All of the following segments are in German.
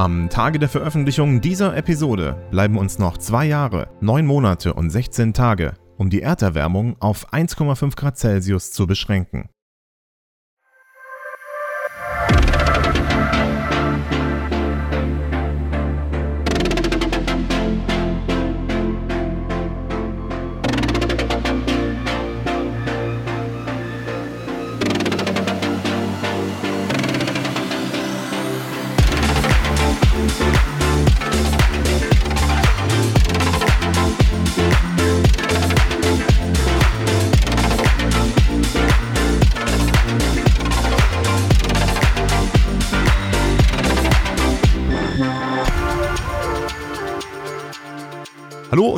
Am Tage der Veröffentlichung dieser Episode bleiben uns noch zwei Jahre, neun Monate und 16 Tage, um die Erderwärmung auf 1,5 Grad Celsius zu beschränken.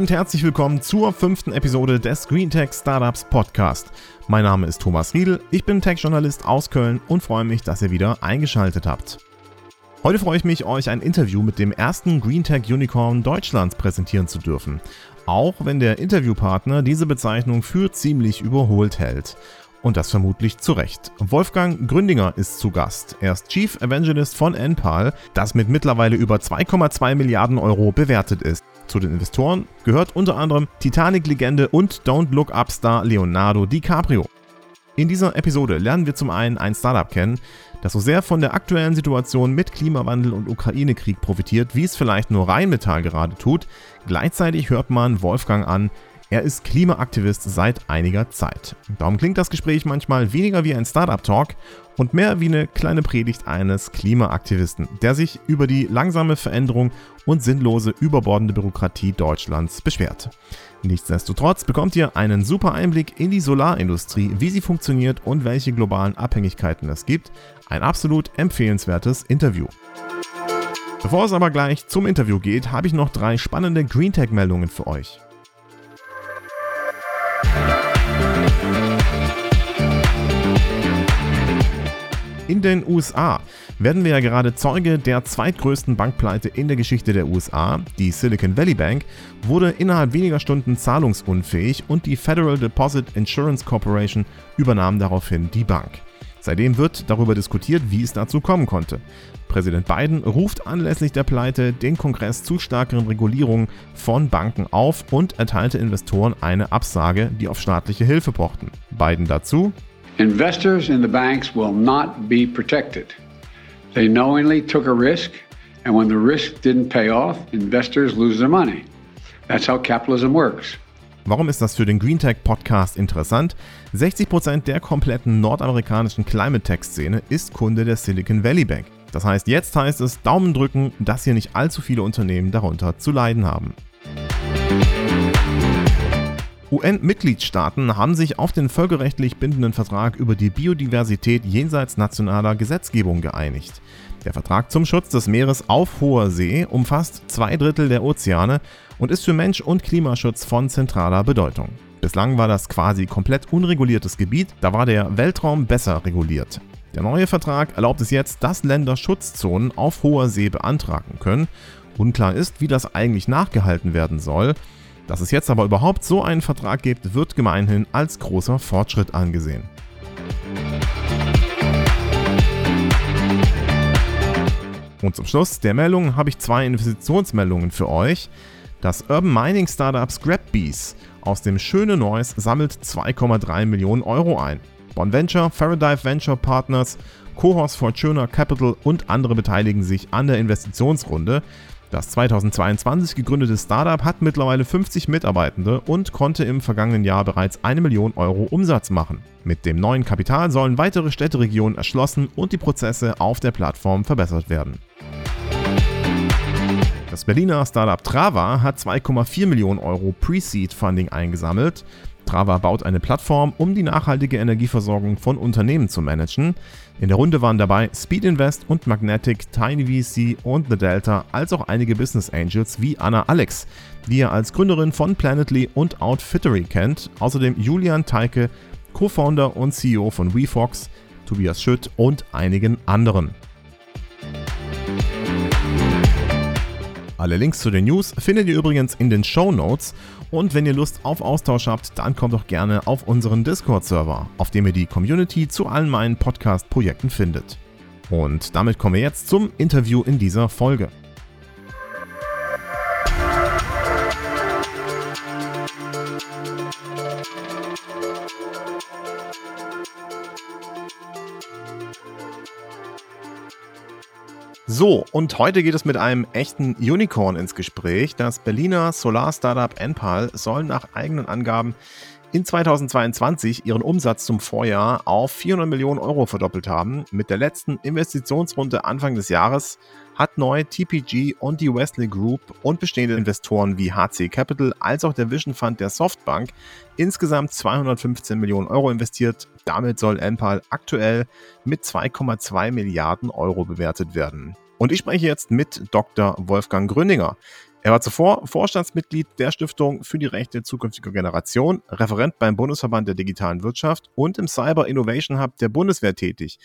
Und herzlich willkommen zur fünften Episode des GreenTech Startups Podcast. Mein Name ist Thomas Riedel, ich bin Tech-Journalist aus Köln und freue mich, dass ihr wieder eingeschaltet habt. Heute freue ich mich, euch ein Interview mit dem ersten GreenTech Unicorn Deutschlands präsentieren zu dürfen. Auch wenn der Interviewpartner diese Bezeichnung für ziemlich überholt hält. Und das vermutlich zu Recht. Wolfgang Gründinger ist zu Gast. Er ist Chief Evangelist von NPAL, das mit mittlerweile über 2,2 Milliarden Euro bewertet ist. Zu den Investoren gehört unter anderem Titanic-Legende und Don't Look Up-Star Leonardo DiCaprio. In dieser Episode lernen wir zum einen ein Startup kennen, das so sehr von der aktuellen Situation mit Klimawandel und Ukraine-Krieg profitiert, wie es vielleicht nur Rheinmetall gerade tut. Gleichzeitig hört man Wolfgang an, er ist Klimaaktivist seit einiger Zeit. Darum klingt das Gespräch manchmal weniger wie ein Startup-Talk und mehr wie eine kleine Predigt eines Klimaaktivisten, der sich über die langsame Veränderung und sinnlose überbordende Bürokratie Deutschlands beschwert. Nichtsdestotrotz bekommt ihr einen super Einblick in die Solarindustrie, wie sie funktioniert und welche globalen Abhängigkeiten es gibt. Ein absolut empfehlenswertes Interview. Bevor es aber gleich zum Interview geht, habe ich noch drei spannende GreenTech-Meldungen für euch. In den USA werden wir ja gerade Zeuge der zweitgrößten Bankpleite in der Geschichte der USA. Die Silicon Valley Bank wurde innerhalb weniger Stunden zahlungsunfähig und die Federal Deposit Insurance Corporation übernahm daraufhin die Bank. Seitdem wird darüber diskutiert, wie es dazu kommen konnte. Präsident Biden ruft anlässlich der Pleite den Kongress zu stärkeren Regulierungen von Banken auf und erteilte Investoren eine Absage, die auf staatliche Hilfe pochten. Biden dazu. Investors in the banks will not be protected. They knowingly took a risk, and when the risk didn't pay off, investors lose their money. That's how capitalism works. Warum ist das für den Green Tech Podcast interessant? 60% der kompletten nordamerikanischen Climate Tech Szene ist Kunde der Silicon Valley Bank. Das heißt, jetzt heißt es Daumen drücken, dass hier nicht allzu viele Unternehmen darunter zu leiden haben. UN-Mitgliedstaaten haben sich auf den völkerrechtlich bindenden Vertrag über die Biodiversität jenseits nationaler Gesetzgebung geeinigt. Der Vertrag zum Schutz des Meeres auf hoher See umfasst zwei Drittel der Ozeane und ist für Mensch- und Klimaschutz von zentraler Bedeutung. Bislang war das quasi komplett unreguliertes Gebiet, da war der Weltraum besser reguliert. Der neue Vertrag erlaubt es jetzt, dass Länder Schutzzonen auf hoher See beantragen können. Unklar ist, wie das eigentlich nachgehalten werden soll. Dass es jetzt aber überhaupt so einen Vertrag gibt, wird gemeinhin als großer Fortschritt angesehen. Und zum Schluss der Meldung habe ich zwei Investitionsmeldungen für euch. Das Urban Mining Startup Scrapbees aus dem Schöne Neues sammelt 2,3 Millionen Euro ein. Bonventure, Faradive Venture Partners, Cohorts Fortuna Capital und andere beteiligen sich an der Investitionsrunde. Das 2022 gegründete Startup hat mittlerweile 50 Mitarbeitende und konnte im vergangenen Jahr bereits eine Million Euro Umsatz machen. Mit dem neuen Kapital sollen weitere Städteregionen erschlossen und die Prozesse auf der Plattform verbessert werden. Das Berliner Startup Trava hat 2,4 Millionen Euro Pre-Seed-Funding eingesammelt. Trava baut eine Plattform, um die nachhaltige Energieversorgung von Unternehmen zu managen. In der Runde waren dabei Speed Invest und Magnetic, Tiny VC und The Delta, als auch einige Business Angels wie Anna Alex, die ihr als Gründerin von Planetly und Outfittery kennt. Außerdem Julian Teike, Co-Founder und CEO von WeFox, Tobias Schütt und einigen anderen. Alle Links zu den News findet ihr übrigens in den Show Notes. Und wenn ihr Lust auf Austausch habt, dann kommt doch gerne auf unseren Discord-Server, auf dem ihr die Community zu allen meinen Podcast-Projekten findet. Und damit kommen wir jetzt zum Interview in dieser Folge. So, und heute geht es mit einem echten Unicorn ins Gespräch. Das Berliner Solar-Startup Enpal soll nach eigenen Angaben in 2022 ihren Umsatz zum Vorjahr auf 400 Millionen Euro verdoppelt haben. Mit der letzten Investitionsrunde Anfang des Jahres hat neu TPG und die Wesley Group und bestehende Investoren wie HC Capital als auch der Vision Fund der Softbank insgesamt 215 Millionen Euro investiert. Damit soll Enpal aktuell mit 2,2 Milliarden Euro bewertet werden. Und ich spreche jetzt mit Dr. Wolfgang Gröninger. Er war zuvor Vorstandsmitglied der Stiftung für die Rechte zukünftiger Generation, Referent beim Bundesverband der digitalen Wirtschaft und im Cyber Innovation Hub der Bundeswehr tätig.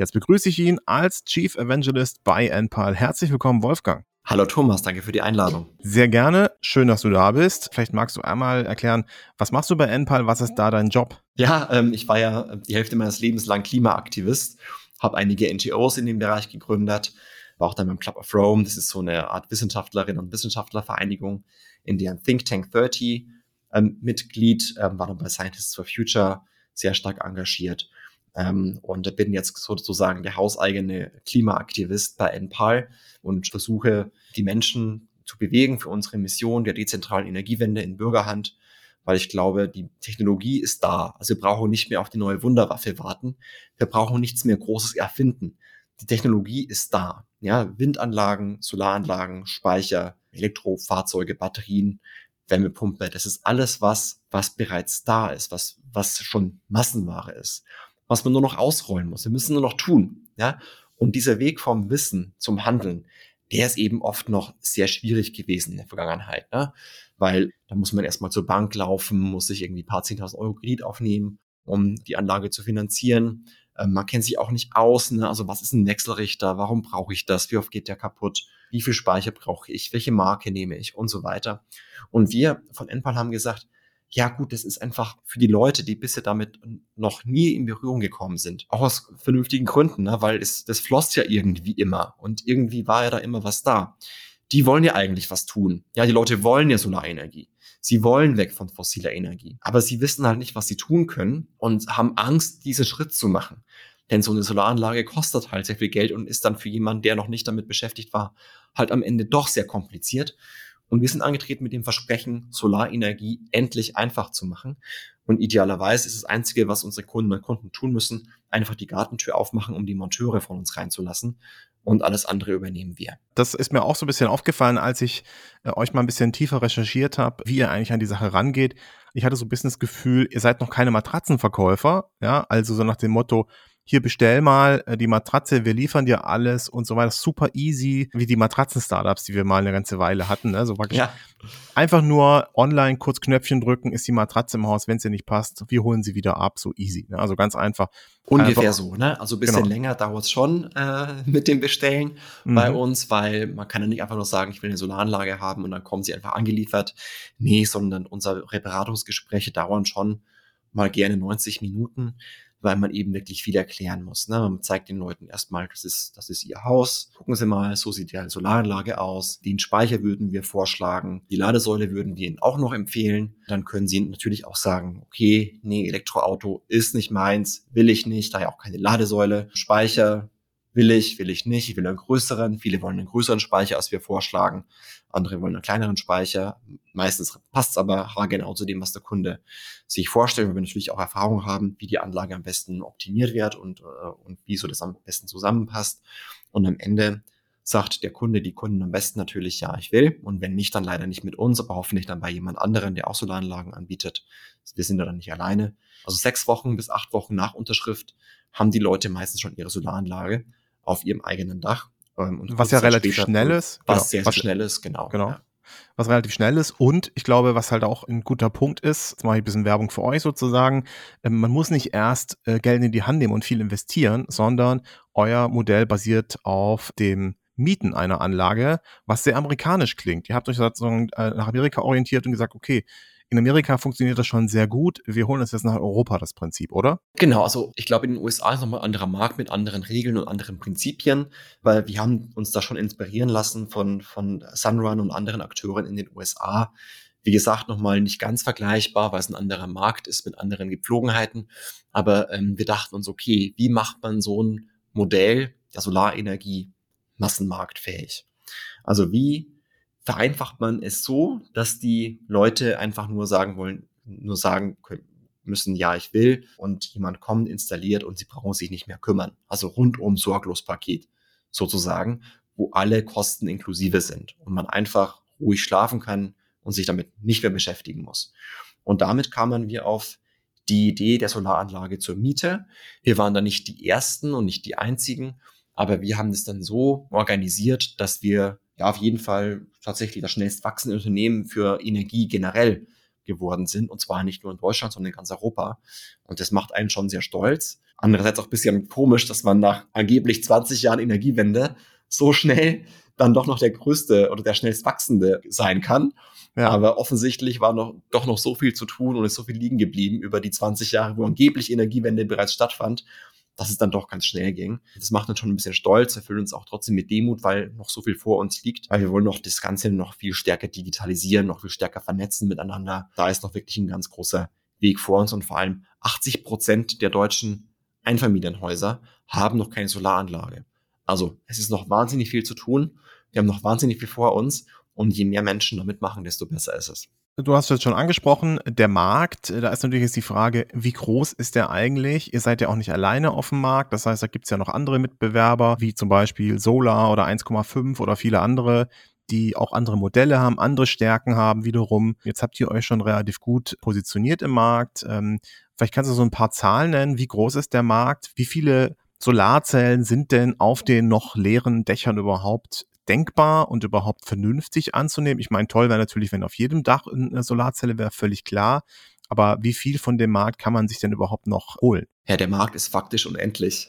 Jetzt begrüße ich ihn als Chief Evangelist bei NPAL. Herzlich willkommen, Wolfgang. Hallo Thomas, danke für die Einladung. Sehr gerne, schön, dass du da bist. Vielleicht magst du einmal erklären, was machst du bei NPAL, was ist da dein Job? Ja, ähm, ich war ja die Hälfte meines Lebens lang Klimaaktivist, habe einige NGOs in dem Bereich gegründet, war auch dann beim Club of Rome. Das ist so eine Art Wissenschaftlerinnen und Wissenschaftlervereinigung, in deren Think Tank 30 ähm, Mitglied, ähm, war dann bei Scientists for Future sehr stark engagiert. Ähm, und bin jetzt sozusagen der hauseigene Klimaaktivist bei NPAL und versuche, die Menschen zu bewegen für unsere Mission der dezentralen Energiewende in Bürgerhand, weil ich glaube, die Technologie ist da. Also wir brauchen nicht mehr auf die neue Wunderwaffe warten. Wir brauchen nichts mehr Großes erfinden. Die Technologie ist da ja, Windanlagen, Solaranlagen, Speicher, Elektrofahrzeuge, Batterien, Wärmepumpe, das ist alles was, was bereits da ist, was, was schon Massenware ist, was man nur noch ausrollen muss. Wir müssen nur noch tun, ja. Und dieser Weg vom Wissen zum Handeln, der ist eben oft noch sehr schwierig gewesen in der Vergangenheit, ne? weil da muss man erstmal zur Bank laufen, muss sich irgendwie paar 10.000 Euro Kredit aufnehmen, um die Anlage zu finanzieren. Ähm, man kennt sich auch nicht aus. Ne? Also was ist ein Wechselrichter? Warum brauche ich das? Wie oft geht der kaputt? Wie viel Speicher brauche ich? Welche Marke nehme ich? Und so weiter. Und wir von Enpal haben gesagt, ja gut, das ist einfach für die Leute, die bisher damit noch nie in Berührung gekommen sind. Auch aus vernünftigen Gründen, ne? weil es, das floss ja irgendwie immer und irgendwie war ja da immer was da. Die wollen ja eigentlich was tun. Ja, die Leute wollen ja Solarenergie. Sie wollen weg von fossiler Energie. Aber sie wissen halt nicht, was sie tun können und haben Angst, diesen Schritt zu machen. Denn so eine Solaranlage kostet halt sehr viel Geld und ist dann für jemanden, der noch nicht damit beschäftigt war, halt am Ende doch sehr kompliziert. Und wir sind angetreten mit dem Versprechen, Solarenergie endlich einfach zu machen. Und idealerweise ist das Einzige, was unsere Kunden und Kunden tun müssen, einfach die Gartentür aufmachen, um die Monteure von uns reinzulassen und alles andere übernehmen wir. Das ist mir auch so ein bisschen aufgefallen, als ich äh, euch mal ein bisschen tiefer recherchiert habe, wie ihr eigentlich an die Sache rangeht. Ich hatte so ein bisschen das Gefühl, ihr seid noch keine Matratzenverkäufer, ja, also so nach dem Motto, hier bestell mal äh, die Matratze, wir liefern dir alles und so weiter. Super easy, wie die Matratzen-Startups, die wir mal eine ganze Weile hatten. Ne? So praktisch ja. einfach nur online kurz Knöpfchen drücken, ist die Matratze im Haus, wenn es dir nicht passt, wir holen sie wieder ab, so easy. Ne? Also ganz einfach. Ungefähr einfach, so, ne? Also ein bisschen genau. länger dauert es schon äh, mit dem Bestellen mhm. bei uns, weil man kann ja nicht einfach nur sagen, ich will eine Solaranlage haben und dann kommen sie einfach angeliefert. Nee, sondern unsere Beratungsgespräche dauern schon mal gerne 90 Minuten weil man eben wirklich viel erklären muss. Ne? Man zeigt den Leuten erstmal, das ist, das ist ihr Haus. Gucken Sie mal, so sieht die Solaranlage aus. Den Speicher würden wir vorschlagen. Die Ladesäule würden wir Ihnen auch noch empfehlen. Dann können Sie natürlich auch sagen, okay, nee, Elektroauto ist nicht meins, will ich nicht, daher auch keine Ladesäule. Speicher will ich, will ich nicht, ich will einen größeren. Viele wollen einen größeren Speicher, als wir vorschlagen. Andere wollen einen kleineren Speicher. Meistens passt es aber haargenau zu dem, was der Kunde sich vorstellt, weil wir natürlich auch Erfahrung haben, wie die Anlage am besten optimiert wird und, äh, und wie so das am besten zusammenpasst. Und am Ende sagt der Kunde, die Kunden am besten natürlich, ja, ich will. Und wenn nicht, dann leider nicht mit uns, aber hoffentlich dann bei jemand anderen, der auch Solaranlagen anbietet. Wir sind da dann nicht alleine. Also sechs Wochen bis acht Wochen nach Unterschrift haben die Leute meistens schon ihre Solaranlage auf ihrem eigenen Dach. Ähm, was ja relativ schnell ist. Was genau, sehr, sehr was, schnell ist, genau. Genau. Ja. Was relativ schnell ist und ich glaube, was halt auch ein guter Punkt ist, jetzt mache ich ein bisschen Werbung für euch sozusagen, ähm, man muss nicht erst äh, Geld in die Hand nehmen und viel investieren, sondern euer Modell basiert auf dem Mieten einer Anlage, was sehr amerikanisch klingt. Ihr habt euch sozusagen äh, nach Amerika orientiert und gesagt, okay, In Amerika funktioniert das schon sehr gut. Wir holen das jetzt nach Europa, das Prinzip, oder? Genau, also ich glaube, in den USA ist nochmal ein anderer Markt mit anderen Regeln und anderen Prinzipien, weil wir haben uns da schon inspirieren lassen von, von Sunrun und anderen Akteuren in den USA. Wie gesagt, nochmal nicht ganz vergleichbar, weil es ein anderer Markt ist mit anderen Gepflogenheiten. Aber ähm, wir dachten uns, okay, wie macht man so ein Modell der Solarenergie massenmarktfähig? Also wie vereinfacht man es so, dass die Leute einfach nur sagen wollen, nur sagen müssen, ja, ich will und jemand kommt, installiert und sie brauchen sich nicht mehr kümmern. Also rundum sorglos Paket sozusagen, wo alle Kosten inklusive sind und man einfach ruhig schlafen kann und sich damit nicht mehr beschäftigen muss. Und damit kamen wir auf die Idee der Solaranlage zur Miete. Wir waren da nicht die ersten und nicht die einzigen, aber wir haben es dann so organisiert, dass wir ja auf jeden Fall tatsächlich das schnellst wachsende Unternehmen für Energie generell geworden sind. Und zwar nicht nur in Deutschland, sondern in ganz Europa. Und das macht einen schon sehr stolz. Andererseits auch ein bisschen komisch, dass man nach angeblich 20 Jahren Energiewende so schnell dann doch noch der größte oder der schnellst wachsende sein kann. Ja. Aber offensichtlich war noch, doch noch so viel zu tun und ist so viel liegen geblieben über die 20 Jahre, wo angeblich Energiewende bereits stattfand dass es dann doch ganz schnell ging. Das macht uns schon ein bisschen stolz, erfüllt uns auch trotzdem mit Demut, weil noch so viel vor uns liegt, weil wir wollen noch das Ganze noch viel stärker digitalisieren, noch viel stärker vernetzen miteinander. Da ist noch wirklich ein ganz großer Weg vor uns und vor allem 80 Prozent der deutschen Einfamilienhäuser haben noch keine Solaranlage. Also es ist noch wahnsinnig viel zu tun. Wir haben noch wahnsinnig viel vor uns und je mehr Menschen damit machen, desto besser ist es. Du hast es schon angesprochen, der Markt, da ist natürlich jetzt die Frage, wie groß ist der eigentlich? Ihr seid ja auch nicht alleine auf dem Markt, das heißt, da gibt es ja noch andere Mitbewerber, wie zum Beispiel Solar oder 1,5 oder viele andere, die auch andere Modelle haben, andere Stärken haben wiederum. Jetzt habt ihr euch schon relativ gut positioniert im Markt. Ähm, vielleicht kannst du so ein paar Zahlen nennen. Wie groß ist der Markt? Wie viele Solarzellen sind denn auf den noch leeren Dächern überhaupt denkbar und überhaupt vernünftig anzunehmen? Ich meine, toll wäre natürlich, wenn auf jedem Dach eine Solarzelle wäre, völlig klar. Aber wie viel von dem Markt kann man sich denn überhaupt noch holen? Ja, der Markt ist faktisch unendlich,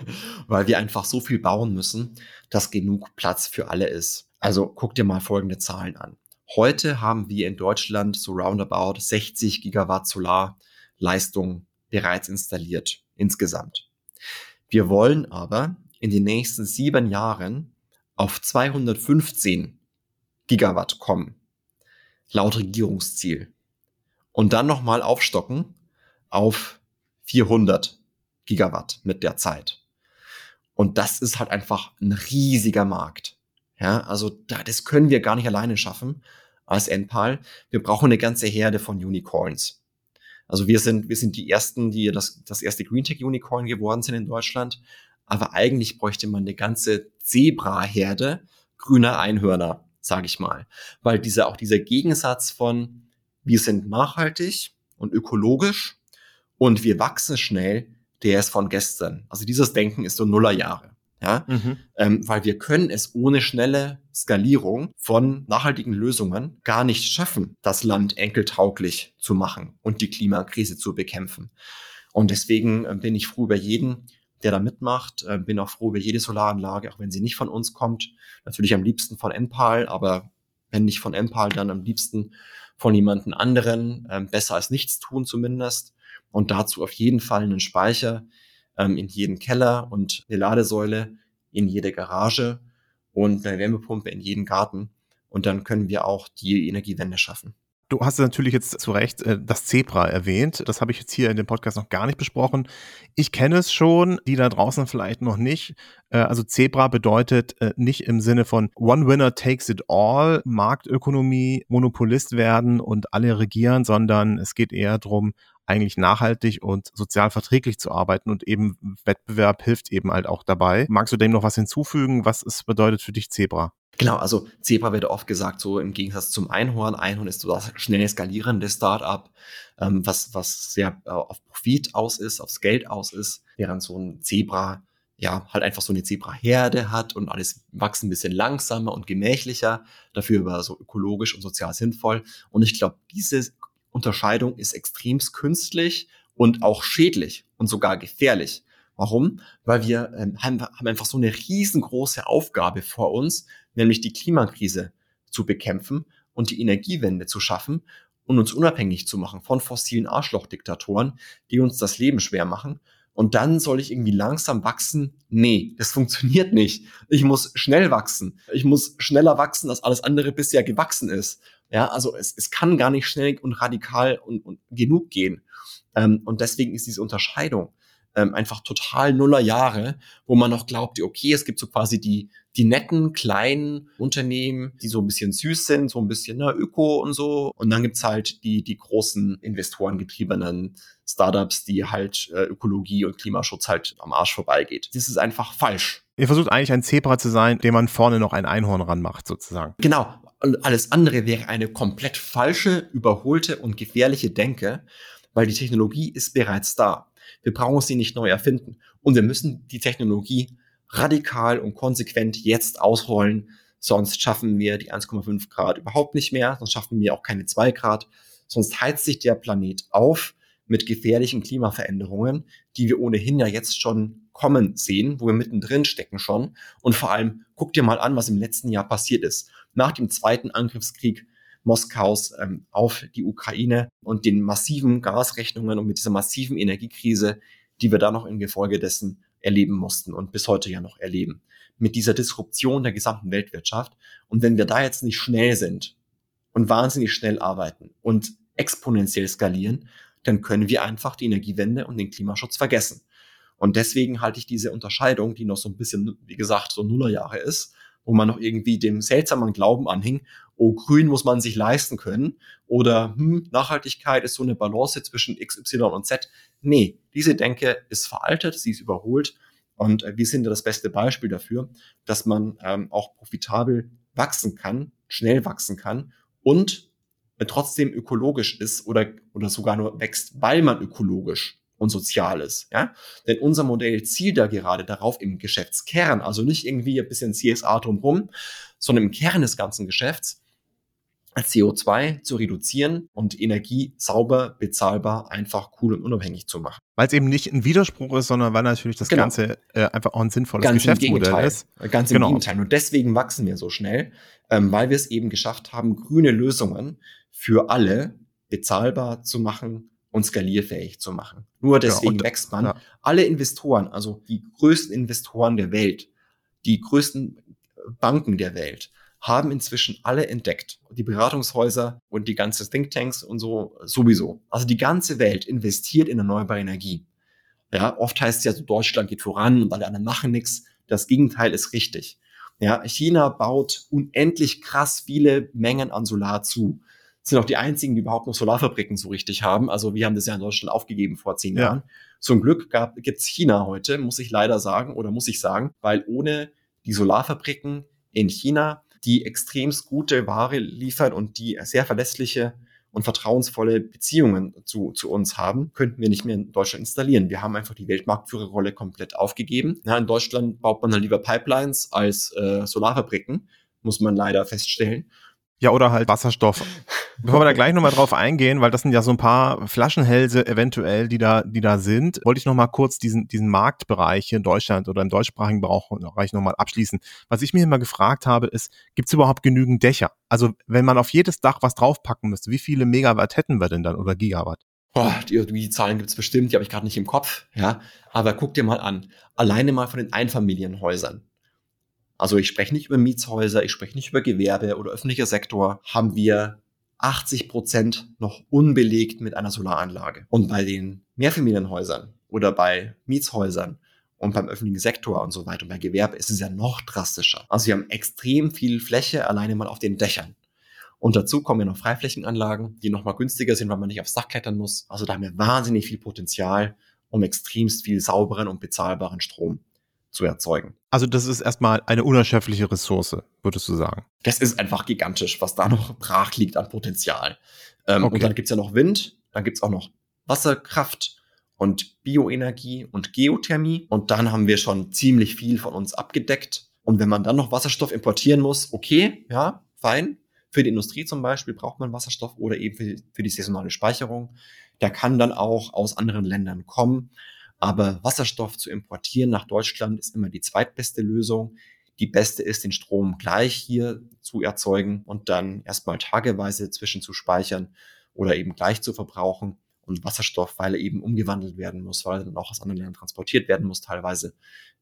weil wir einfach so viel bauen müssen, dass genug Platz für alle ist. Also guck dir mal folgende Zahlen an. Heute haben wir in Deutschland so roundabout 60 Gigawatt Solarleistung bereits installiert insgesamt. Wir wollen aber in den nächsten sieben Jahren auf 215 Gigawatt kommen, laut Regierungsziel. Und dann nochmal aufstocken auf 400 Gigawatt mit der Zeit. Und das ist halt einfach ein riesiger Markt. Ja, also da, das können wir gar nicht alleine schaffen als NPAL. Wir brauchen eine ganze Herde von Unicorns. Also wir sind, wir sind die ersten, die das, das erste Green Tech Unicorn geworden sind in Deutschland aber eigentlich bräuchte man eine ganze Zebraherde grüner Einhörner, sage ich mal. Weil dieser, auch dieser Gegensatz von wir sind nachhaltig und ökologisch und wir wachsen schnell, der ist von gestern. Also dieses Denken ist so Nullerjahre. Ja, mhm. ähm, weil wir können es ohne schnelle Skalierung von nachhaltigen Lösungen gar nicht schaffen, das Land enkeltauglich zu machen und die Klimakrise zu bekämpfen. Und deswegen äh, bin ich froh über jeden, der da mitmacht. Äh, bin auch froh über jede Solaranlage, auch wenn sie nicht von uns kommt. Natürlich am liebsten von Enpal, aber wenn nicht von Enpal, dann am liebsten von jemanden anderen. Ähm, besser als nichts tun zumindest. Und dazu auf jeden Fall einen Speicher ähm, in jeden Keller und eine Ladesäule in jede Garage und eine Wärmepumpe in jeden Garten. Und dann können wir auch die Energiewende schaffen. Du hast natürlich jetzt zu Recht äh, das Zebra erwähnt. Das habe ich jetzt hier in dem Podcast noch gar nicht besprochen. Ich kenne es schon, die da draußen vielleicht noch nicht. Äh, also Zebra bedeutet äh, nicht im Sinne von One Winner takes it all, Marktökonomie, Monopolist werden und alle regieren, sondern es geht eher darum, eigentlich nachhaltig und sozial verträglich zu arbeiten und eben Wettbewerb hilft eben halt auch dabei. Magst du dem noch was hinzufügen? Was es bedeutet für dich Zebra? Genau, also Zebra wird oft gesagt, so im Gegensatz zum Einhorn. Einhorn ist so das schnell skalierende Startup, ähm, was, was sehr äh, auf Profit aus ist, aufs Geld aus ist, während so ein Zebra ja halt einfach so eine Zebra-Herde hat und alles wachsen ein bisschen langsamer und gemächlicher, dafür aber so ökologisch und sozial sinnvoll. Und ich glaube, diese Unterscheidung ist extremst künstlich und auch schädlich und sogar gefährlich. Warum? Weil wir ähm, haben, haben einfach so eine riesengroße Aufgabe vor uns, nämlich die Klimakrise zu bekämpfen und die Energiewende zu schaffen. und uns unabhängig zu machen von fossilen Arschlochdiktatoren, die uns das Leben schwer machen. Und dann soll ich irgendwie langsam wachsen? Nee, das funktioniert nicht. Ich muss schnell wachsen. Ich muss schneller wachsen, als alles andere bisher gewachsen ist. Ja, also es, es kann gar nicht schnell und radikal und, und genug gehen. Ähm, und deswegen ist diese Unterscheidung ähm, einfach total nuller Jahre, wo man noch glaubt, okay, es gibt so quasi die, die netten kleinen Unternehmen, die so ein bisschen süß sind, so ein bisschen ne, Öko und so. Und dann gibt's halt die, die großen investorengetriebenen Startups, die halt äh, Ökologie und Klimaschutz halt am Arsch vorbeigeht. Das ist einfach falsch. Ihr versucht eigentlich ein Zebra zu sein, dem man vorne noch ein Einhorn ranmacht, sozusagen. Genau. Und alles andere wäre eine komplett falsche, überholte und gefährliche Denke, weil die Technologie ist bereits da. Wir brauchen sie nicht neu erfinden. Und wir müssen die Technologie radikal und konsequent jetzt ausrollen. Sonst schaffen wir die 1,5 Grad überhaupt nicht mehr. Sonst schaffen wir auch keine 2 Grad. Sonst heizt sich der Planet auf mit gefährlichen Klimaveränderungen, die wir ohnehin ja jetzt schon kommen sehen, wo wir mittendrin stecken schon. Und vor allem, guck dir mal an, was im letzten Jahr passiert ist. Nach dem zweiten Angriffskrieg Moskaus ähm, auf die Ukraine und den massiven Gasrechnungen und mit dieser massiven Energiekrise, die wir da noch in Gefolge dessen erleben mussten und bis heute ja noch erleben. Mit dieser Disruption der gesamten Weltwirtschaft. Und wenn wir da jetzt nicht schnell sind und wahnsinnig schnell arbeiten und exponentiell skalieren, dann können wir einfach die Energiewende und den Klimaschutz vergessen. Und deswegen halte ich diese Unterscheidung, die noch so ein bisschen, wie gesagt, so Nullerjahre ist, wo man noch irgendwie dem seltsamen Glauben anhing, oh, grün muss man sich leisten können oder hm, Nachhaltigkeit ist so eine Balance zwischen X, Y und Z. Nee, diese Denke ist veraltet, sie ist überholt und äh, wir sind das beste Beispiel dafür, dass man ähm, auch profitabel wachsen kann, schnell wachsen kann und äh, trotzdem ökologisch ist oder, oder sogar nur wächst, weil man ökologisch und Soziales. Ja? Denn unser Modell zielt da gerade darauf im Geschäftskern, also nicht irgendwie ein bisschen CSA drumherum, sondern im Kern des ganzen Geschäfts CO2 zu reduzieren und Energie sauber, bezahlbar, einfach cool und unabhängig zu machen. Weil es eben nicht ein Widerspruch ist, sondern weil natürlich das genau. Ganze äh, einfach auch ein sinnvolles Ganz Geschäftsmodell ist. Ganz im genau. Gegenteil. Und deswegen wachsen wir so schnell, ähm, weil wir es eben geschafft haben, grüne Lösungen für alle bezahlbar zu machen, und skalierfähig zu machen. Nur deswegen ja, wächst man. Ja. Alle Investoren, also die größten Investoren der Welt, die größten Banken der Welt, haben inzwischen alle entdeckt. Die Beratungshäuser und die ganze Thinktanks und so sowieso. Also die ganze Welt investiert in erneuerbare Energie. Ja, oft heißt es ja so, Deutschland geht voran und alle anderen machen nichts. Das Gegenteil ist richtig. Ja, China baut unendlich krass viele Mengen an Solar zu sind auch die einzigen, die überhaupt noch Solarfabriken so richtig haben. Also wir haben das ja in Deutschland aufgegeben vor zehn ja. Jahren. Zum Glück gibt es China heute, muss ich leider sagen, oder muss ich sagen, weil ohne die Solarfabriken in China, die extremst gute Ware liefern und die sehr verlässliche und vertrauensvolle Beziehungen zu, zu uns haben, könnten wir nicht mehr in Deutschland installieren. Wir haben einfach die Weltmarktführerrolle komplett aufgegeben. Ja, in Deutschland baut man dann lieber Pipelines als äh, Solarfabriken, muss man leider feststellen. Ja, oder halt Wasserstoff. Bevor wir da gleich nochmal drauf eingehen, weil das sind ja so ein paar Flaschenhälse eventuell, die da, die da sind, wollte ich nochmal kurz diesen, diesen Marktbereich in Deutschland oder im deutschsprachigen Bereich nochmal abschließen. Was ich mir immer gefragt habe, ist, gibt es überhaupt genügend Dächer? Also, wenn man auf jedes Dach was draufpacken müsste, wie viele Megawatt hätten wir denn dann oder Gigawatt? Boah, die, die Zahlen gibt's bestimmt, die habe ich gerade nicht im Kopf, ja. Aber guck dir mal an, alleine mal von den Einfamilienhäusern also ich spreche nicht über Mietshäuser, ich spreche nicht über Gewerbe oder öffentlicher Sektor, haben wir 80 Prozent noch unbelegt mit einer Solaranlage. Und bei den Mehrfamilienhäusern oder bei Mietshäusern und beim öffentlichen Sektor und so weiter und bei Gewerbe ist es ja noch drastischer. Also wir haben extrem viel Fläche alleine mal auf den Dächern. Und dazu kommen ja noch Freiflächenanlagen, die nochmal günstiger sind, weil man nicht aufs Dach klettern muss. Also da haben wir wahnsinnig viel Potenzial, um extremst viel sauberen und bezahlbaren Strom zu erzeugen. Also das ist erstmal eine unerschöpfliche Ressource, würdest du sagen? Das ist einfach gigantisch, was da noch brach liegt an Potenzial. Ähm, okay. Und dann gibt's ja noch Wind, dann gibt's auch noch Wasserkraft und Bioenergie und Geothermie. Und dann haben wir schon ziemlich viel von uns abgedeckt. Und wenn man dann noch Wasserstoff importieren muss, okay, ja, fein. Für die Industrie zum Beispiel braucht man Wasserstoff oder eben für, für die saisonale Speicherung. Der kann dann auch aus anderen Ländern kommen. Aber Wasserstoff zu importieren nach Deutschland ist immer die zweitbeste Lösung. Die beste ist, den Strom gleich hier zu erzeugen und dann erstmal tageweise zwischen zu speichern oder eben gleich zu verbrauchen. Und Wasserstoff, weil er eben umgewandelt werden muss, weil er dann auch aus anderen Ländern transportiert werden muss teilweise,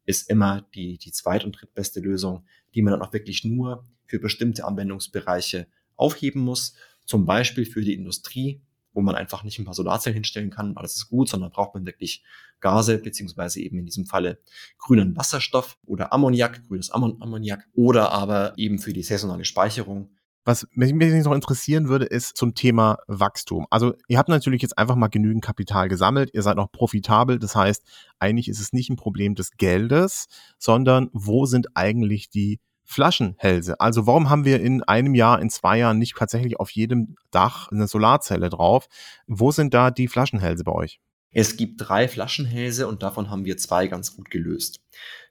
ist immer die, die zweit- und drittbeste Lösung, die man dann auch wirklich nur für bestimmte Anwendungsbereiche aufheben muss. Zum Beispiel für die Industrie, wo man einfach nicht ein paar Solarzellen hinstellen kann, alles ist gut, sondern braucht man wirklich Gase, beziehungsweise eben in diesem Falle grünen Wasserstoff oder Ammoniak, grünes Ammoniak oder aber eben für die saisonale Speicherung. Was mich noch interessieren würde, ist zum Thema Wachstum. Also ihr habt natürlich jetzt einfach mal genügend Kapital gesammelt, ihr seid noch profitabel, das heißt, eigentlich ist es nicht ein Problem des Geldes, sondern wo sind eigentlich die Flaschenhälse. Also warum haben wir in einem Jahr, in zwei Jahren nicht tatsächlich auf jedem Dach eine Solarzelle drauf? Wo sind da die Flaschenhälse bei euch? Es gibt drei Flaschenhälse und davon haben wir zwei ganz gut gelöst.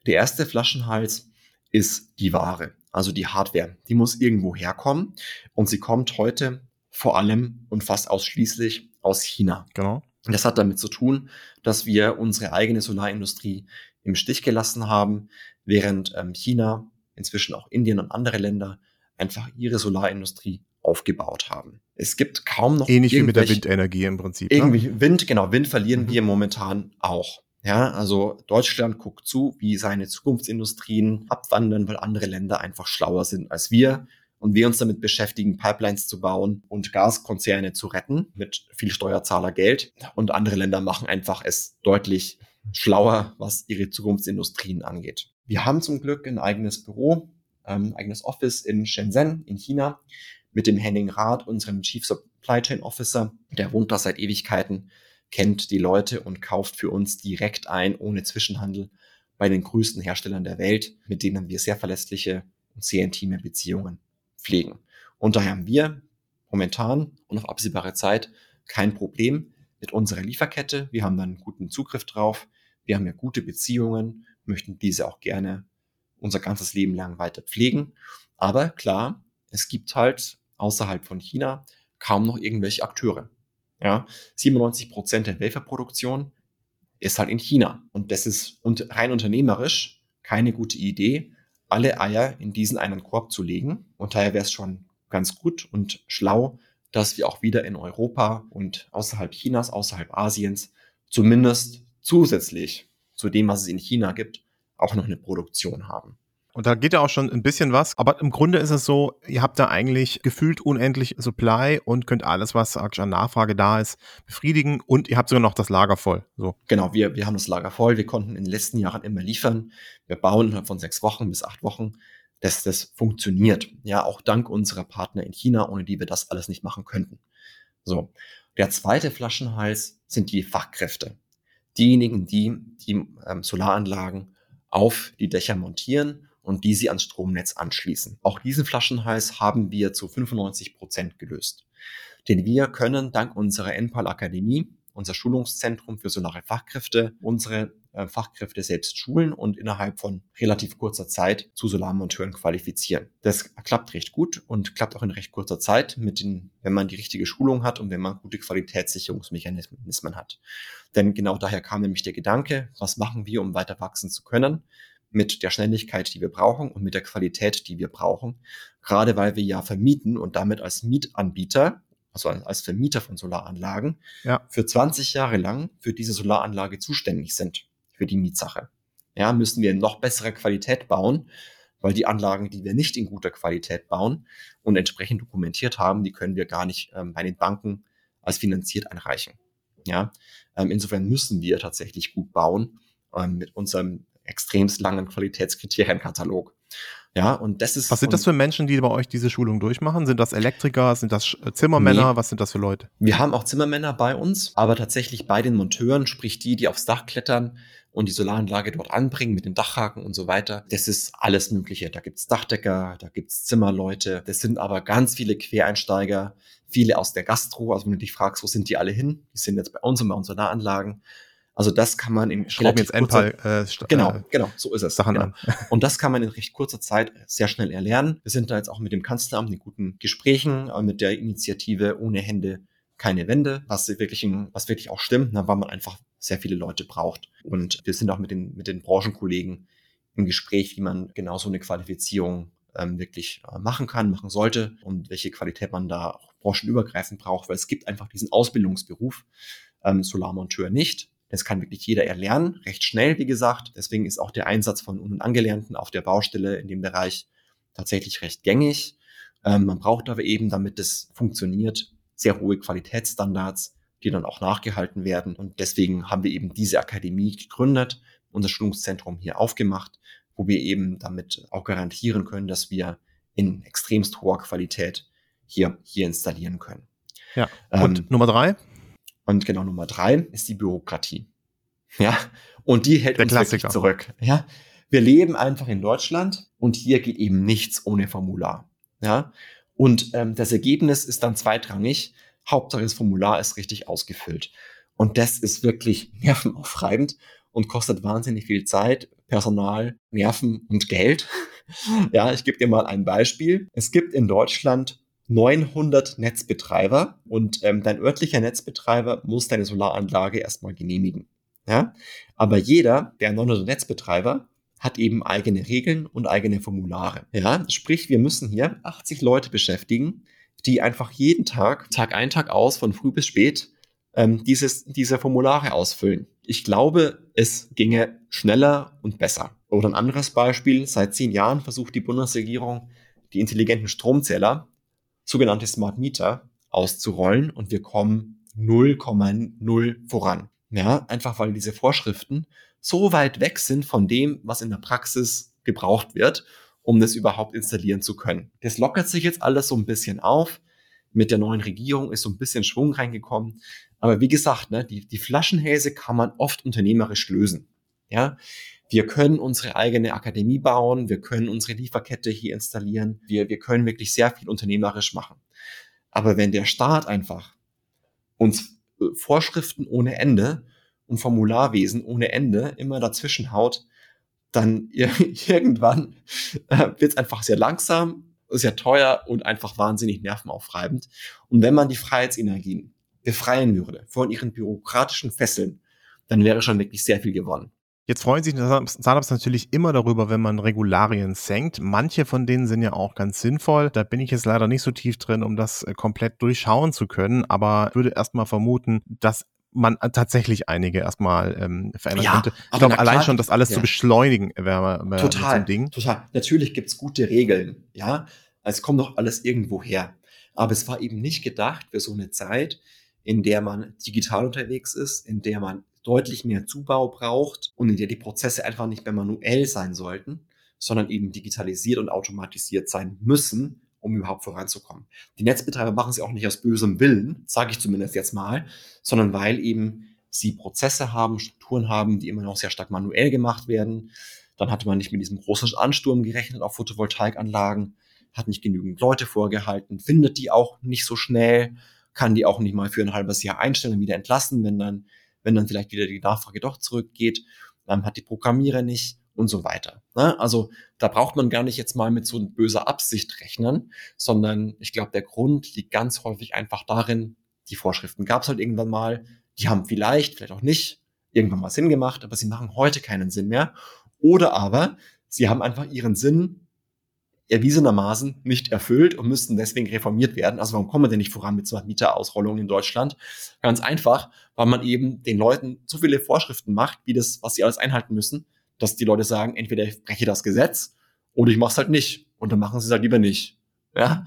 Der erste Flaschenhals ist die Ware, also die Hardware. Die muss irgendwo herkommen und sie kommt heute vor allem und fast ausschließlich aus China. Genau. Das hat damit zu tun, dass wir unsere eigene Solarindustrie im Stich gelassen haben, während ähm, China inzwischen auch Indien und andere Länder einfach ihre Solarindustrie aufgebaut haben. Es gibt kaum noch ähnlich wie mit der Windenergie im Prinzip. Ne? Irgendwie ne? Wind, genau, Wind verlieren mhm. wir momentan auch. Ja, also Deutschland guckt zu, wie seine Zukunftsindustrien abwandern, weil andere Länder einfach schlauer sind als wir und wir uns damit beschäftigen, Pipelines zu bauen und Gaskonzerne zu retten mit viel Steuerzahlergeld und andere Länder machen einfach es deutlich schlauer, was ihre Zukunftsindustrien angeht. Wir haben zum Glück ein eigenes Büro, ähm, ein eigenes Office in Shenzhen in China mit dem Henning Rath, unserem Chief Supply Chain Officer. Der wohnt da seit Ewigkeiten, kennt die Leute und kauft für uns direkt ein, ohne Zwischenhandel, bei den größten Herstellern der Welt, mit denen wir sehr verlässliche und sehr intime Beziehungen pflegen. Und daher haben wir momentan und auf absehbare Zeit kein Problem mit unserer Lieferkette. Wir haben dann guten Zugriff drauf. Wir haben ja gute Beziehungen möchten diese auch gerne unser ganzes Leben lang weiter pflegen. Aber klar, es gibt halt außerhalb von China kaum noch irgendwelche Akteure. Ja, 97 Prozent der Waferproduktion ist halt in China. Und das ist rein unternehmerisch keine gute Idee, alle Eier in diesen einen Korb zu legen. Und daher wäre es schon ganz gut und schlau, dass wir auch wieder in Europa und außerhalb Chinas, außerhalb Asiens zumindest zusätzlich zu dem, was es in China gibt, auch noch eine Produktion haben. Und da geht ja auch schon ein bisschen was. Aber im Grunde ist es so, ihr habt da eigentlich gefühlt unendlich Supply und könnt alles, was an Nachfrage da ist, befriedigen. Und ihr habt sogar noch das Lager voll. So. Genau, wir, wir haben das Lager voll. Wir konnten in den letzten Jahren immer liefern. Wir bauen innerhalb von sechs Wochen bis acht Wochen, dass das funktioniert. Ja, auch dank unserer Partner in China, ohne die wir das alles nicht machen könnten. So. Der zweite Flaschenhals sind die Fachkräfte diejenigen, die die ähm, Solaranlagen auf die Dächer montieren und die sie ans Stromnetz anschließen. Auch diesen Flaschenhals haben wir zu 95 Prozent gelöst. Denn wir können dank unserer NPAL Akademie, unser Schulungszentrum für solare Fachkräfte, unsere äh, Fachkräfte selbst schulen und innerhalb von relativ kurzer Zeit zu Solarmonteuren qualifizieren. Das klappt recht gut und klappt auch in recht kurzer Zeit, mit den, wenn man die richtige Schulung hat und wenn man gute Qualitätssicherungsmechanismen hat. Denn genau daher kam nämlich der Gedanke, was machen wir, um weiter wachsen zu können? Mit der Schnelligkeit, die wir brauchen und mit der Qualität, die wir brauchen. Gerade weil wir ja vermieten und damit als Mietanbieter, also als Vermieter von Solaranlagen, ja. für 20 Jahre lang für diese Solaranlage zuständig sind für die Mietsache. Ja, müssen wir in noch bessere Qualität bauen, weil die Anlagen, die wir nicht in guter Qualität bauen und entsprechend dokumentiert haben, die können wir gar nicht ähm, bei den Banken als finanziert einreichen. Ja, ähm, insofern müssen wir tatsächlich gut bauen ähm, mit unserem extremst langen Qualitätskriterienkatalog. Ja, und das ist. Was sind das für Menschen, die bei euch diese Schulung durchmachen? Sind das Elektriker? Sind das äh, Zimmermänner? Nee. Was sind das für Leute? Wir haben auch Zimmermänner bei uns, aber tatsächlich bei den Monteuren, sprich die, die aufs Dach klettern, und die Solaranlage dort anbringen mit dem Dachhaken und so weiter. Das ist alles Mögliche. Da gibt's Dachdecker, da gibt's Zimmerleute. Das sind aber ganz viele Quereinsteiger, viele aus der Gastro. Also wenn du dich fragst, wo sind die alle hin? Die sind jetzt bei uns und bei unseren Solaranlagen. Also das kann man in Schrauben jetzt Endpal, äh, genau, äh, genau, so ist es. Sachen genau. an. Und das kann man in recht kurzer Zeit sehr schnell erlernen. Wir sind da jetzt auch mit dem Kanzleramt in guten Gesprächen, mit der Initiative ohne Hände keine Wände, was wirklich, was wirklich auch stimmt, ne, weil man einfach sehr viele Leute braucht. Und wir sind auch mit den, mit den Branchenkollegen im Gespräch, wie man genau so eine Qualifizierung ähm, wirklich äh, machen kann, machen sollte und welche Qualität man da auch branchenübergreifend braucht, weil es gibt einfach diesen Ausbildungsberuf ähm, Solarmonteur nicht. Das kann wirklich jeder erlernen, recht schnell, wie gesagt. Deswegen ist auch der Einsatz von Un- und Angelernten auf der Baustelle in dem Bereich tatsächlich recht gängig. Ähm, man braucht aber eben, damit es funktioniert, sehr hohe Qualitätsstandards, die dann auch nachgehalten werden. Und deswegen haben wir eben diese Akademie gegründet, unser Schulungszentrum hier aufgemacht, wo wir eben damit auch garantieren können, dass wir in extremst hoher Qualität hier, hier installieren können. Ja. Und ähm, Nummer drei? Und genau Nummer drei ist die Bürokratie. Ja. Und die hält Der uns Klassiker. wirklich zurück. Ja. Wir leben einfach in Deutschland und hier geht eben nichts ohne Formular. Ja. Und ähm, das Ergebnis ist dann zweitrangig. Hauptsache das Formular ist richtig ausgefüllt. Und das ist wirklich nervenaufreibend und kostet wahnsinnig viel Zeit, Personal, Nerven und Geld. ja, ich gebe dir mal ein Beispiel. Es gibt in Deutschland 900 Netzbetreiber und ähm, dein örtlicher Netzbetreiber muss deine Solaranlage erstmal genehmigen. Ja? Aber jeder der 900 Netzbetreiber hat eben eigene Regeln und eigene Formulare. Ja? Sprich, wir müssen hier 80 Leute beschäftigen, die einfach jeden Tag, Tag ein, Tag aus, von früh bis spät, ähm, dieses, diese Formulare ausfüllen. Ich glaube, es ginge schneller und besser. Oder ein anderes Beispiel, seit zehn Jahren versucht die Bundesregierung, die intelligenten Stromzähler sogenannte Smart Meter auszurollen und wir kommen 0,0 voran. Ja, einfach weil diese Vorschriften so weit weg sind von dem, was in der Praxis gebraucht wird, um das überhaupt installieren zu können. Das lockert sich jetzt alles so ein bisschen auf. Mit der neuen Regierung ist so ein bisschen Schwung reingekommen. Aber wie gesagt, ne, die, die Flaschenhälse kann man oft unternehmerisch lösen. Ja, wir können unsere eigene Akademie bauen, wir können unsere Lieferkette hier installieren, wir, wir können wirklich sehr viel unternehmerisch machen. Aber wenn der Staat einfach uns äh, Vorschriften ohne Ende und Formularwesen ohne Ende immer dazwischen haut, dann irgendwann äh, wird es einfach sehr langsam, sehr teuer und einfach wahnsinnig nervenaufreibend. Und wenn man die Freiheitsenergien befreien würde von ihren bürokratischen Fesseln, dann wäre schon wirklich sehr viel gewonnen. Jetzt freuen sich Startups natürlich immer darüber, wenn man Regularien senkt. Manche von denen sind ja auch ganz sinnvoll. Da bin ich jetzt leider nicht so tief drin, um das äh, komplett durchschauen zu können. Aber würde erstmal vermuten, dass man tatsächlich einige erstmal ähm, verändern ja, könnte. Ich glaube, allein schon das alles ja. zu beschleunigen wäre wär total, so ein Ding. Total. Natürlich gibt's gute Regeln, ja. Es kommt doch alles irgendwo her. Aber es war eben nicht gedacht für so eine Zeit, in der man digital unterwegs ist, in der man deutlich mehr Zubau braucht und in der die Prozesse einfach nicht mehr manuell sein sollten, sondern eben digitalisiert und automatisiert sein müssen, um überhaupt voranzukommen. Die Netzbetreiber machen sie auch nicht aus bösem Willen, sage ich zumindest jetzt mal, sondern weil eben sie Prozesse haben, Strukturen haben, die immer noch sehr stark manuell gemacht werden. Dann hatte man nicht mit diesem großen Ansturm gerechnet auf Photovoltaikanlagen, hat nicht genügend Leute vorgehalten, findet die auch nicht so schnell, kann die auch nicht mal für ein halbes Jahr einstellen und wieder entlassen, wenn dann wenn dann vielleicht wieder die Nachfrage doch zurückgeht, dann hat die Programmierer nicht und so weiter. Ne? Also da braucht man gar nicht jetzt mal mit so böser Absicht rechnen, sondern ich glaube, der Grund liegt ganz häufig einfach darin, die Vorschriften gab es halt irgendwann mal, die haben vielleicht, vielleicht auch nicht, irgendwann mal Sinn gemacht, aber sie machen heute keinen Sinn mehr. Oder aber sie haben einfach ihren Sinn erwiesenermaßen nicht erfüllt und müssten deswegen reformiert werden. Also warum kommen wir denn nicht voran mit Smart Meter Ausrollungen in Deutschland? Ganz einfach, weil man eben den Leuten zu viele Vorschriften macht, wie das, was sie alles einhalten müssen, dass die Leute sagen, entweder ich breche das Gesetz oder ich mache es halt nicht. Und dann machen sie es halt lieber nicht. Ja.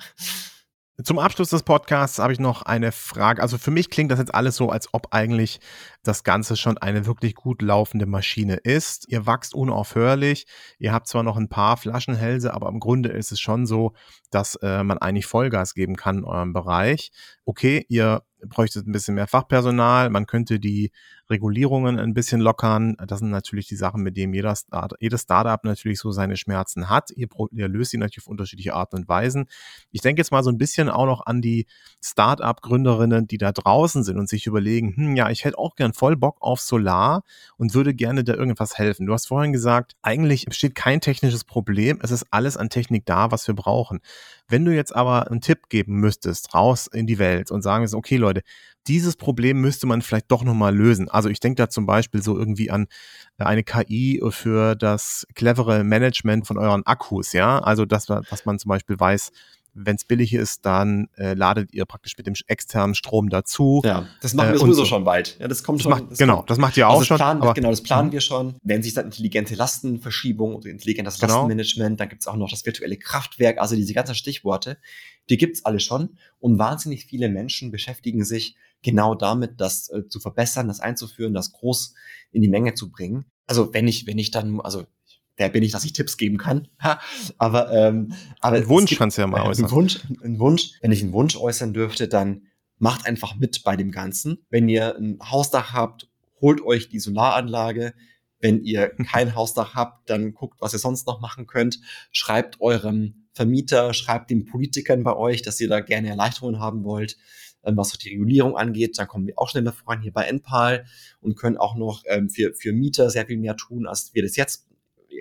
Zum Abschluss des Podcasts habe ich noch eine Frage. Also für mich klingt das jetzt alles so, als ob eigentlich das Ganze schon eine wirklich gut laufende Maschine ist. Ihr wächst unaufhörlich. Ihr habt zwar noch ein paar Flaschenhälse, aber im Grunde ist es schon so, dass äh, man eigentlich Vollgas geben kann in eurem Bereich. Okay, ihr bräuchtet ein bisschen mehr Fachpersonal. Man könnte die Regulierungen ein bisschen lockern. Das sind natürlich die Sachen, mit denen jeder Start, jedes Startup natürlich so seine Schmerzen hat. Ihr, ihr löst sie natürlich auf unterschiedliche Arten und Weisen. Ich denke jetzt mal so ein bisschen auch noch an die Startup-Gründerinnen, die da draußen sind und sich überlegen, hm, ja, ich hätte auch gern voll Bock auf Solar und würde gerne da irgendwas helfen. Du hast vorhin gesagt, eigentlich besteht kein technisches Problem. Es ist alles an Technik da, was wir brauchen. Wenn du jetzt aber einen Tipp geben müsstest, raus in die Welt und sagen okay, Leute, dieses Problem müsste man vielleicht doch nochmal lösen. Also ich denke da zum Beispiel so irgendwie an äh, eine KI für das clevere Management von euren Akkus, ja. Also das, was man zum Beispiel weiß, wenn es billig ist, dann äh, ladet ihr praktisch mit dem externen Strom dazu. Ja, das machen wir äh, sowieso so. schon bald. Ja, das kommt das schon. Macht, das genau, kommt. das macht ihr auch also schon. Planen, aber, genau, das planen mhm. wir schon. Wenn sich dann intelligente Lastenverschiebung oder intelligentes genau. Lastenmanagement, dann gibt es auch noch das virtuelle Kraftwerk, also diese ganzen Stichworte, die gibt's alle schon. Und wahnsinnig viele Menschen beschäftigen sich genau damit, das äh, zu verbessern, das einzuführen, das groß in die Menge zu bringen. Also wenn ich, wenn ich dann, also wer bin ich, dass ich Tipps geben kann? aber ähm, aber ein Wunsch kannst du ja mal äußern. Ein Wunsch, ein Wunsch. Wenn ich einen Wunsch äußern dürfte, dann macht einfach mit bei dem Ganzen. Wenn ihr ein Hausdach habt, holt euch die Solaranlage. Wenn ihr kein Hausdach habt, dann guckt, was ihr sonst noch machen könnt. Schreibt eurem Vermieter, schreibt den Politikern bei euch, dass ihr da gerne Erleichterungen haben wollt ähm, was die Regulierung angeht. Dann kommen wir auch schneller voran hier bei Enpal und können auch noch ähm, für, für Mieter sehr viel mehr tun, als wir das jetzt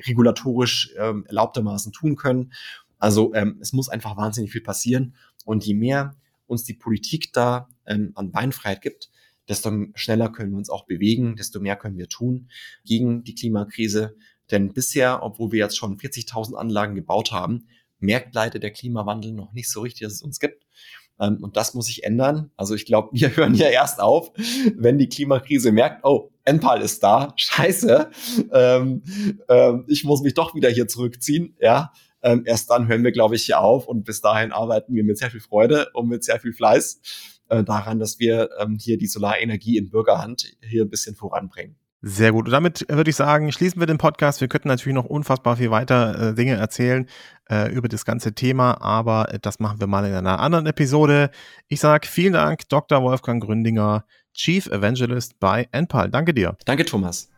regulatorisch ähm, erlaubtermaßen tun können. Also ähm, es muss einfach wahnsinnig viel passieren. Und je mehr uns die Politik da ähm, an Beinfreiheit gibt, desto schneller können wir uns auch bewegen, desto mehr können wir tun gegen die Klimakrise. Denn bisher, obwohl wir jetzt schon 40.000 Anlagen gebaut haben, merkt leider der Klimawandel noch nicht so richtig, dass es uns gibt. Ähm, und das muss sich ändern. Also ich glaube, wir hören ja erst auf, wenn die Klimakrise merkt, oh, Enpal ist da, scheiße, ähm, ähm, ich muss mich doch wieder hier zurückziehen, ja. Ähm, erst dann hören wir, glaube ich, hier auf und bis dahin arbeiten wir mit sehr viel Freude und mit sehr viel Fleiß äh, daran, dass wir ähm, hier die Solarenergie in Bürgerhand hier ein bisschen voranbringen. Sehr gut. Und damit würde ich sagen, schließen wir den Podcast. Wir könnten natürlich noch unfassbar viel weiter äh, Dinge erzählen äh, über das ganze Thema, aber äh, das machen wir mal in einer anderen Episode. Ich sage vielen Dank, Dr. Wolfgang Gründinger, Chief Evangelist bei Enpal. Danke dir. Danke, Thomas.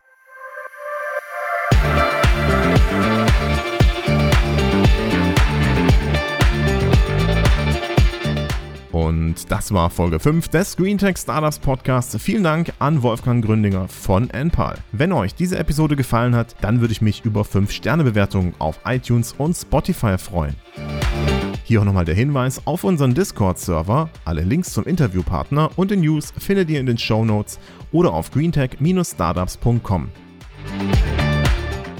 Und das war Folge 5 des GreenTech Startups Podcasts. Vielen Dank an Wolfgang Gründinger von Enpal. Wenn euch diese Episode gefallen hat, dann würde ich mich über 5-Sterne-Bewertungen auf iTunes und Spotify freuen. Hier auch nochmal der Hinweis auf unseren Discord-Server. Alle Links zum Interviewpartner und den News findet ihr in den Show Notes oder auf greentech-startups.com.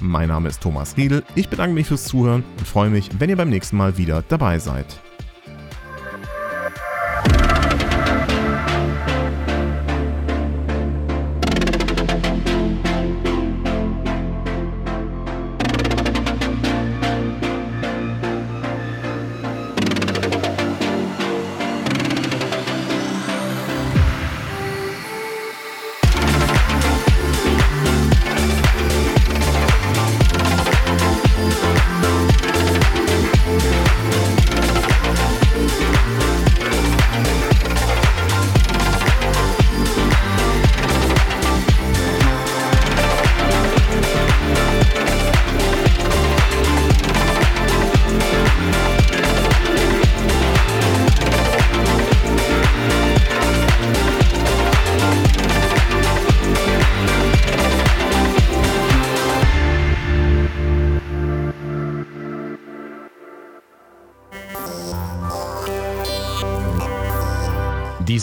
Mein Name ist Thomas Riedel, ich bedanke mich fürs Zuhören und freue mich, wenn ihr beim nächsten Mal wieder dabei seid.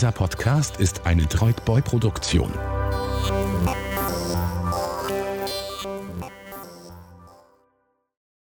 Dieser Podcast ist eine Droidboy-Produktion.